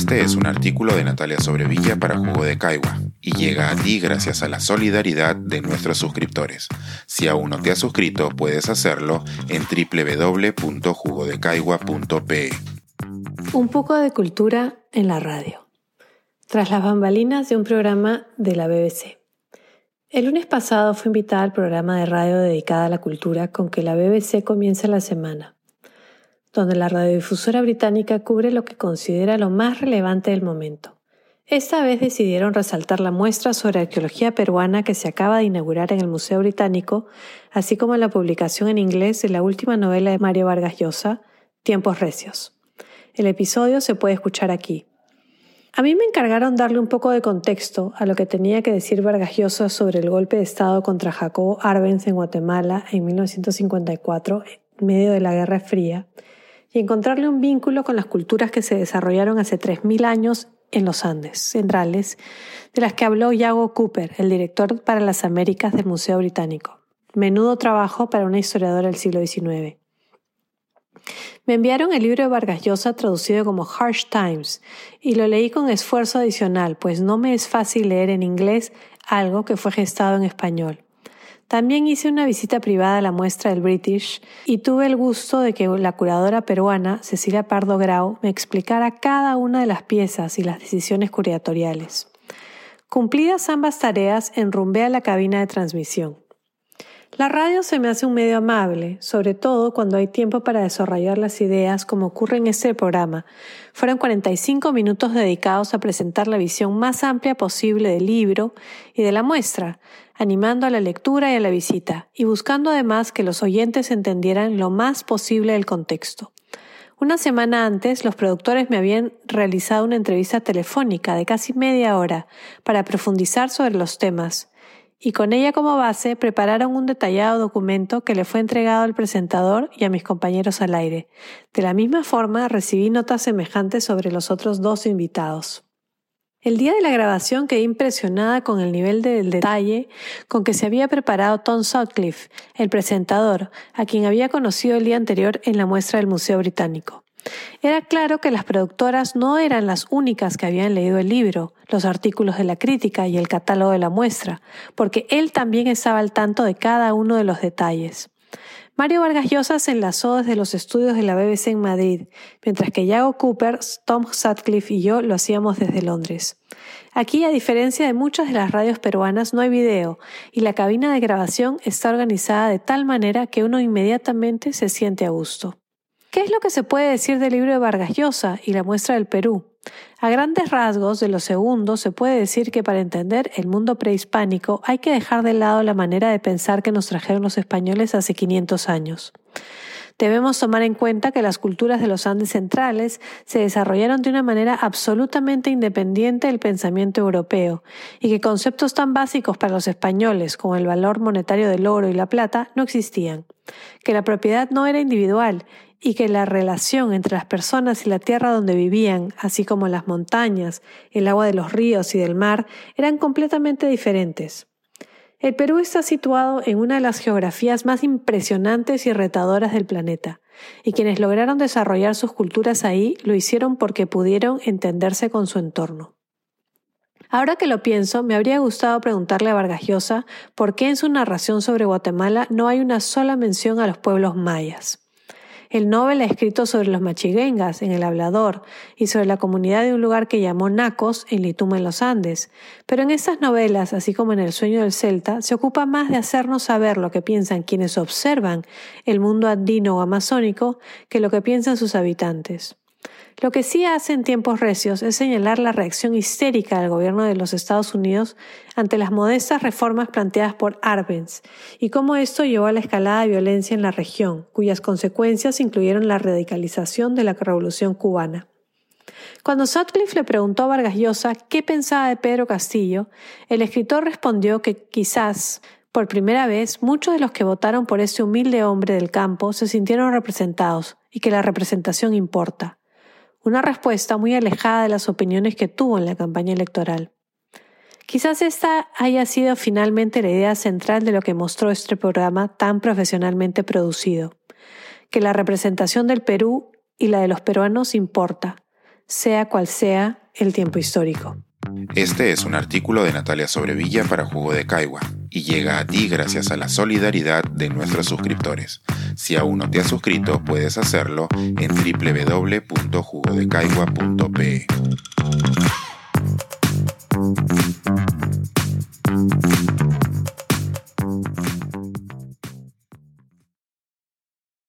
Este es un artículo de Natalia Sobrevilla para Jugo de Caigua y llega a ti gracias a la solidaridad de nuestros suscriptores. Si aún no te has suscrito, puedes hacerlo en www.jugodecaigua.pe. Un poco de cultura en la radio. Tras las bambalinas de un programa de la BBC. El lunes pasado fue invitada al programa de radio dedicado a la cultura con que la BBC comienza la semana donde la radiodifusora británica cubre lo que considera lo más relevante del momento. Esta vez decidieron resaltar la muestra sobre arqueología peruana que se acaba de inaugurar en el Museo Británico, así como la publicación en inglés de la última novela de Mario Vargas Llosa, Tiempos Recios. El episodio se puede escuchar aquí. A mí me encargaron darle un poco de contexto a lo que tenía que decir Vargas Llosa sobre el golpe de Estado contra Jacobo Arbenz en Guatemala en 1954, en medio de la Guerra Fría, y encontrarle un vínculo con las culturas que se desarrollaron hace 3.000 años en los Andes centrales, de las que habló Yago Cooper, el director para las Américas del Museo Británico. Menudo trabajo para una historiadora del siglo XIX. Me enviaron el libro de Vargas Llosa traducido como Harsh Times y lo leí con esfuerzo adicional, pues no me es fácil leer en inglés algo que fue gestado en español. También hice una visita privada a la muestra del British y tuve el gusto de que la curadora peruana, Cecilia Pardo Grau, me explicara cada una de las piezas y las decisiones curatoriales. Cumplidas ambas tareas, enrumbé a la cabina de transmisión. La radio se me hace un medio amable, sobre todo cuando hay tiempo para desarrollar las ideas como ocurre en este programa. Fueron 45 minutos dedicados a presentar la visión más amplia posible del libro y de la muestra, animando a la lectura y a la visita, y buscando además que los oyentes entendieran lo más posible del contexto. Una semana antes, los productores me habían realizado una entrevista telefónica de casi media hora para profundizar sobre los temas, y con ella como base prepararon un detallado documento que le fue entregado al presentador y a mis compañeros al aire. De la misma forma recibí notas semejantes sobre los otros dos invitados. El día de la grabación quedé impresionada con el nivel del detalle con que se había preparado Tom Sutcliffe, el presentador, a quien había conocido el día anterior en la muestra del Museo Británico. Era claro que las productoras no eran las únicas que habían leído el libro, los artículos de la crítica y el catálogo de la muestra, porque él también estaba al tanto de cada uno de los detalles. Mario Vargas Llosa se enlazó desde los estudios de la BBC en Madrid, mientras que Yago Cooper, Tom Sutcliffe y yo lo hacíamos desde Londres. Aquí, a diferencia de muchas de las radios peruanas, no hay video y la cabina de grabación está organizada de tal manera que uno inmediatamente se siente a gusto. ¿Qué es lo que se puede decir del libro de Vargas Llosa y la muestra del Perú? A grandes rasgos de lo segundo se puede decir que para entender el mundo prehispánico hay que dejar de lado la manera de pensar que nos trajeron los españoles hace 500 años. Debemos tomar en cuenta que las culturas de los Andes centrales se desarrollaron de una manera absolutamente independiente del pensamiento europeo y que conceptos tan básicos para los españoles como el valor monetario del oro y la plata no existían, que la propiedad no era individual y que la relación entre las personas y la tierra donde vivían, así como las montañas, el agua de los ríos y del mar, eran completamente diferentes. El Perú está situado en una de las geografías más impresionantes y retadoras del planeta, y quienes lograron desarrollar sus culturas ahí lo hicieron porque pudieron entenderse con su entorno. Ahora que lo pienso, me habría gustado preguntarle a Vargas Llosa por qué en su narración sobre Guatemala no hay una sola mención a los pueblos mayas. El Nobel ha escrito sobre los machiguengas en El Hablador y sobre la comunidad de un lugar que llamó Nacos en Lituma en los Andes. Pero en estas novelas, así como en El sueño del Celta, se ocupa más de hacernos saber lo que piensan quienes observan el mundo andino o amazónico que lo que piensan sus habitantes. Lo que sí hace en tiempos recios es señalar la reacción histérica del gobierno de los Estados Unidos ante las modestas reformas planteadas por Arbenz y cómo esto llevó a la escalada de violencia en la región, cuyas consecuencias incluyeron la radicalización de la Revolución cubana. Cuando Sutcliffe le preguntó a Vargas Llosa qué pensaba de Pedro Castillo, el escritor respondió que quizás por primera vez, muchos de los que votaron por ese humilde hombre del campo se sintieron representados y que la representación importa una respuesta muy alejada de las opiniones que tuvo en la campaña electoral. Quizás esta haya sido finalmente la idea central de lo que mostró este programa tan profesionalmente producido, que la representación del Perú y la de los peruanos importa, sea cual sea el tiempo histórico. Este es un artículo de Natalia Sobrevilla para Jugo de Caigua y llega a ti gracias a la solidaridad de nuestros suscriptores. Si aún no te has suscrito, puedes hacerlo en www.jugodecaigua.pe.